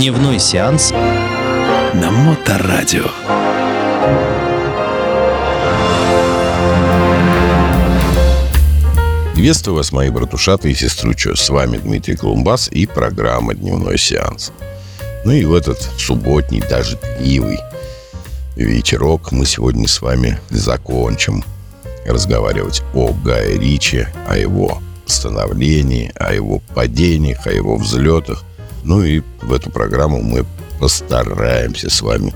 Дневной сеанс на Моторадио. Приветствую вас, мои братушаты и сестручо. С вами Дмитрий Колумбас и программа «Дневной сеанс». Ну и в этот субботний, даже дождливый вечерок мы сегодня с вами закончим разговаривать о Гае Ричи, о его становлении, о его падениях, о его взлетах. Ну и в эту программу мы постараемся с вами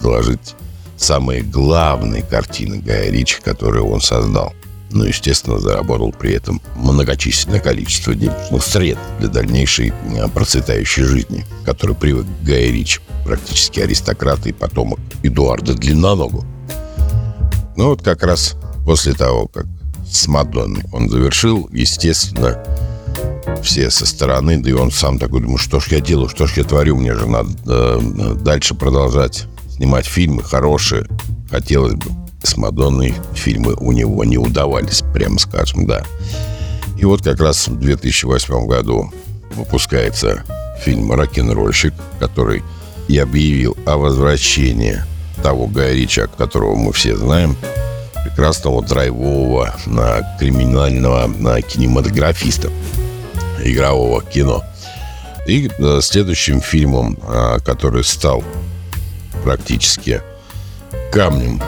заложить самые главные картины Гая Ричи, которые он создал. Ну, естественно, заработал при этом многочисленное количество денежных средств для дальнейшей а, процветающей жизни, который привык Гай Ричи, практически аристократ и потомок Эдуарда Длинноногу. Ну вот как раз после того, как с Мадонной он завершил, естественно, все со стороны, да и он сам такой, думаю, что ж я делаю, что ж я творю, мне же надо э, дальше продолжать снимать фильмы хорошие, хотелось бы. С Мадонной фильмы у него не удавались, прямо скажем, да. И вот как раз в 2008 году выпускается фильм «Рок-н-ролльщик», который и объявил о возвращении того Гая Рича, которого мы все знаем, прекрасного драйвового криминального кинематографиста игрового кино. И э, следующим фильмом, э, который стал практически камнем,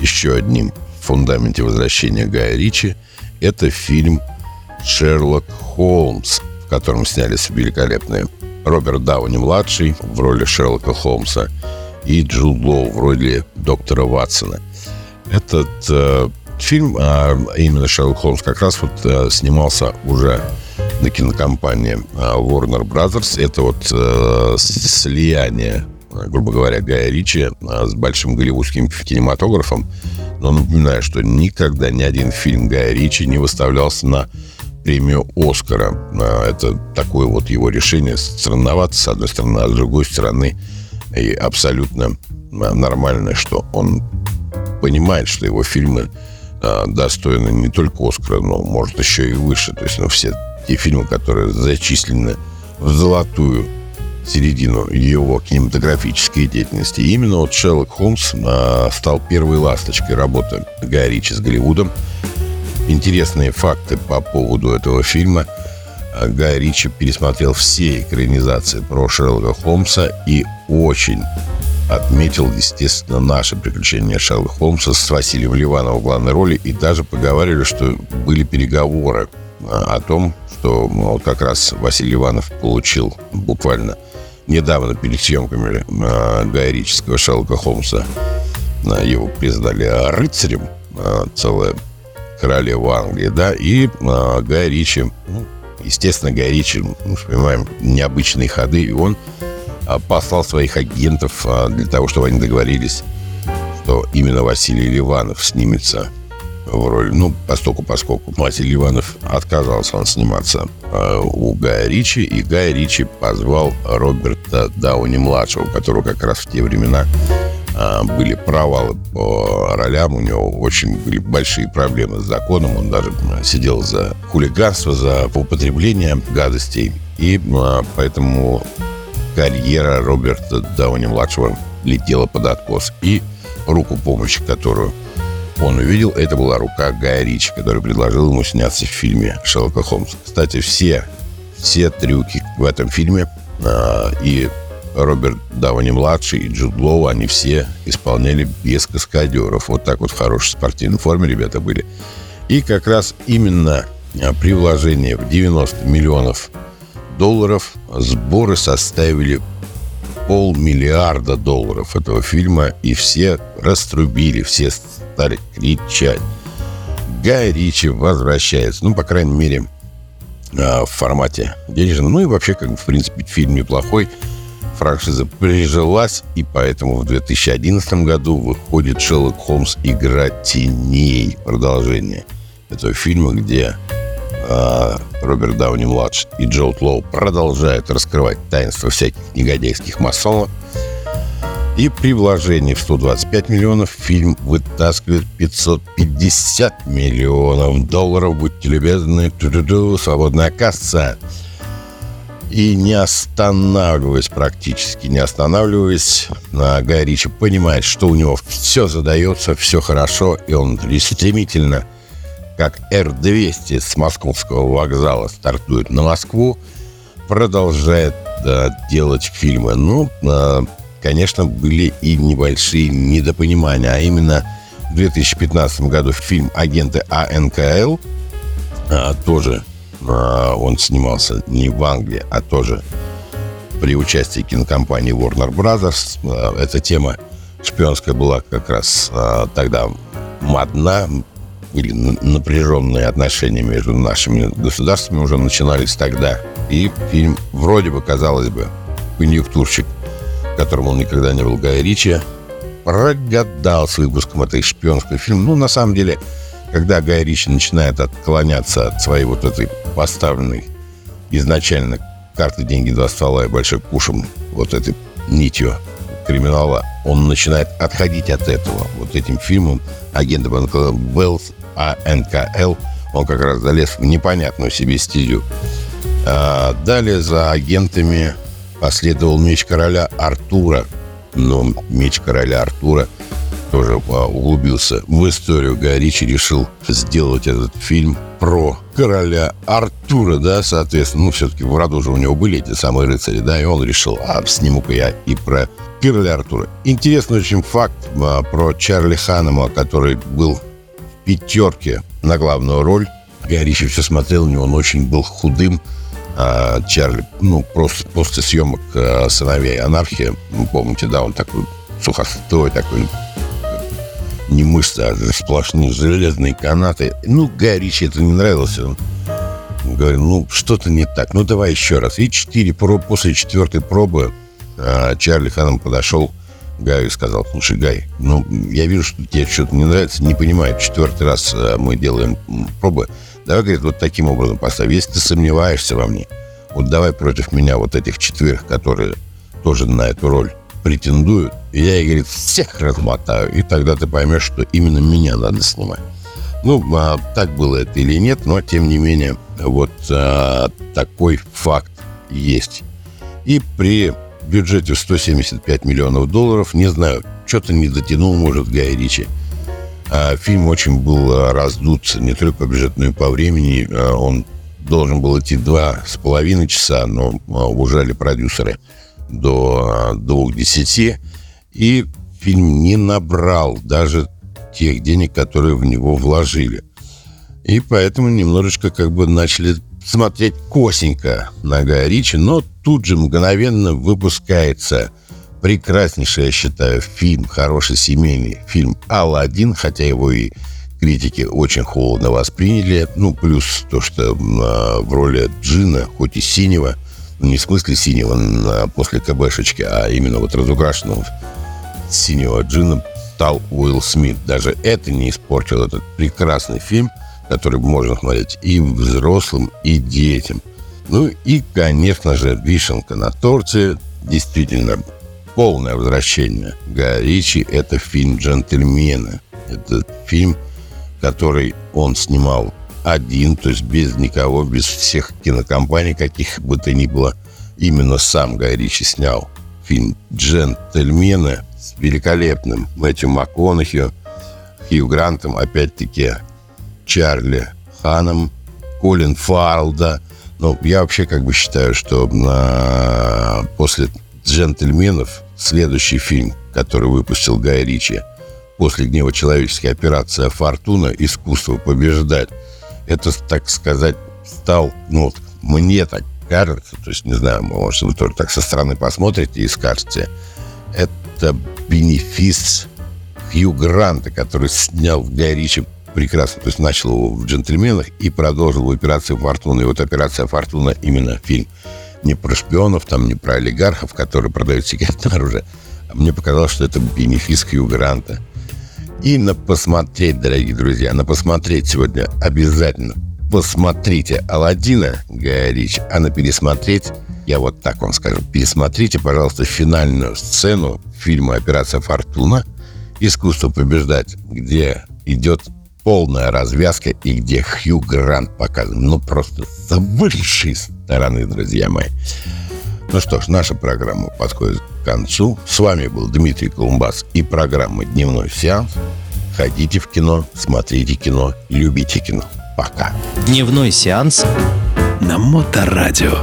еще одним в фундаменте возвращения Гая Ричи, это фильм «Шерлок Холмс», в котором снялись великолепные Роберт Дауни-младший в роли Шерлока Холмса и Джуд Лоу в роли доктора Ватсона. Этот э, фильм, а именно Шерлок Холмс, как раз вот э, снимался уже на кинокомпании а, Warner Brothers. Это вот э, слияние, грубо говоря, Гая Ричи э, с большим голливудским кинематографом. Но напоминаю, что никогда ни один фильм Гая Ричи не выставлялся на премию Оскара. А, это такое вот его решение. Странновато, с одной стороны, а с другой стороны, и абсолютно нормально, что он понимает, что его фильмы а, достойны не только Оскара, но, может, еще и выше. То есть, ну, все те фильмы, которые зачислены в золотую середину его кинематографической деятельности. Именно вот Шерлок Холмс а, стал первой ласточкой работы Гая Ричи с Голливудом. Интересные факты по поводу этого фильма. А, Гай Ричи пересмотрел все экранизации про Шерлока Холмса и очень отметил, естественно, наше приключение Шерлока Холмса с Василием Ливановым в главной роли и даже поговорили, что были переговоры о том, что вот как раз Василий Иванов получил буквально недавно перед съемками э, Гая Рического Шерлока Холмса э, его признали рыцарем, э, целая королева Англии, да, и э, Гай Ричи, ну, естественно, Гай Ричи, мы понимаем, необычные ходы, и он э, послал своих агентов для того, чтобы они договорились, что именно Василий Ливанов снимется в роли. Ну, поскольку, поскольку Василий Иванов отказался он сниматься э, у Гая Ричи, и Гай Ричи позвал Роберта Дауни-младшего, у которого как раз в те времена э, были провалы по ролям, у него очень были большие проблемы с законом, он даже э, сидел за хулиганство, за употребление гадостей, и поэтому карьера Роберта Дауни-младшего летела под откос. И руку помощи, которую он увидел, это была рука Гая Ричи, который предложил ему сняться в фильме Шерлока Холмса. Кстати, все, все трюки в этом фильме э, и Роберт Дауни-младший и Джуд Лоу, они все исполняли без каскадеров. Вот так вот в хорошей спортивной форме ребята были. И как раз именно а, при вложении в 90 миллионов долларов сборы составили полмиллиарда долларов этого фильма, и все раструбили, все стали кричать. Гай Ричи возвращается, ну, по крайней мере, а, в формате денежном. Ну и вообще, как бы, в принципе, фильм неплохой. Франшиза прижилась, и поэтому в 2011 году выходит «Шерлок Холмс. Игра теней». Продолжение этого фильма, где Роберт Дауни-младший и Джоуд Лоу продолжают раскрывать таинство всяких негодяйских масонов – и при вложении в 125 миллионов фильм вытаскивает 550 миллионов долларов. Будьте любезны, ту -ту -ту, свободная касса. И не останавливаясь практически, не останавливаясь, Гай Ричи понимает, что у него все задается, все хорошо, и он стремительно, как Р-200 с московского вокзала стартует на Москву, продолжает да, делать фильмы. Ну, а, конечно, были и небольшие недопонимания, а именно в 2015 году фильм «Агенты АНКЛ» а, тоже а, он снимался не в Англии, а тоже при участии кинокомпании Warner Brothers. Эта тема шпионская была как раз а, тогда модна, или напряженные отношения между нашими государствами уже начинались тогда. И фильм вроде бы, казалось бы, конъюнктурщик, которым он никогда не был Гай Ричи, прогадал с выпуском этой шпионской фильма. Ну, на самом деле, когда Гай Ричи начинает отклоняться от своей вот этой поставленной изначально карты «Деньги, два ствола» и «Большой кушем» вот этой нитью криминала, он начинает отходить от этого. Вот этим фильмом «Агент Беллс», АНКЛ, он как раз залез в непонятную себе стилю. А далее за агентами последовал «Меч короля Артура». Но «Меч короля Артура» тоже углубился в историю. Гай Ричи решил сделать этот фильм про короля Артура, да, соответственно. Ну, все-таки в роду же у него были эти самые рыцари, да, и он решил, а сниму-ка я и про короля Артура. Интересный очень факт а, про Чарли Ханема, который был пятерке на главную роль. Гай Ричи все смотрел на него, он очень был худым, а Чарли, ну, просто после съемок а, «Сыновей анархии», помните, да, он такой сухостой, такой не мышцы, а сплошные железные канаты. Ну, Гай Ричи это не нравилось. Он говорил, ну, что-то не так. Ну, давай еще раз. И четыре после четвертой пробы а, Чарли Ханом подошел Гаю сказал, слушай, Гай, ну, я вижу, что тебе что-то не нравится, не понимаю, четвертый раз а, мы делаем пробы. Давай, говорит, вот таким образом поставь. Если ты сомневаешься во мне, вот давай против меня вот этих четверых, которые тоже на эту роль претендуют, и я, говорит, всех размотаю, и тогда ты поймешь, что именно меня надо снимать. Ну, а, так было это или нет, но, тем не менее, вот а, такой факт есть. И при бюджете в 175 миллионов долларов, не знаю, что-то не дотянул, может, Гай Ричи. А, фильм очень был раздут не только по бюджету, но и по времени. А, он должен был идти два с половиной часа, но а, ужали продюсеры – до двух десяти, и фильм не набрал даже тех денег, которые в него вложили. И поэтому немножечко как бы начали смотреть косенько на Гая Ричи, но тут же мгновенно выпускается прекраснейший, я считаю, фильм, хороший семейный фильм «Алладин», хотя его и критики очень холодно восприняли. Ну, плюс то, что э, в роли Джина, хоть и синего – не в смысле синего после КБшечки, а именно вот разукрашенного синего джина стал Уилл Смит. Даже это не испортил этот прекрасный фильм, который можно смотреть и взрослым, и детям. Ну и, конечно же, вишенка на торте. Действительно, полное возвращение Гая это фильм «Джентльмены». Это фильм, который он снимал один, то есть без никого, без всех кинокомпаний, каких бы то ни было. Именно сам Гай Ричи снял фильм «Джентльмены» с великолепным Мэтью МакКонахью, Хью Грантом, опять-таки Чарли Ханом, Колин Фаррелл, да. Но я вообще как бы считаю, что на... после «Джентльменов» следующий фильм, который выпустил Гай Ричи, после «Гнева человеческой операция «Фортуна. Искусство побеждать», это, так сказать, стал, ну, вот, мне так кажется, то есть, не знаю, может, вы тоже так со стороны посмотрите и скажете, это бенефис Хью Гранта, который снял в Гай Ричи прекрасно, то есть начал его в «Джентльменах» и продолжил в «Операции Фортуна». И вот «Операция Фортуна» именно фильм не про шпионов, там не про олигархов, которые продают секретное оружие, а мне показалось, что это бенефис Хью Гранта – и на посмотреть, дорогие друзья, на посмотреть сегодня обязательно. Посмотрите Алладина Гая Рич, а на пересмотреть, я вот так вам скажу, пересмотрите, пожалуйста, финальную сцену фильма «Операция Фортуна. Искусство побеждать», где идет полная развязка и где Хью Грант показан. Ну, просто с высшей стороны, друзья мои. Ну что ж, наша программа подходит к концу. С вами был Дмитрий Колумбас и программа «Дневной сеанс». Ходите в кино, смотрите кино, любите кино. Пока. Дневной сеанс На Моторадио.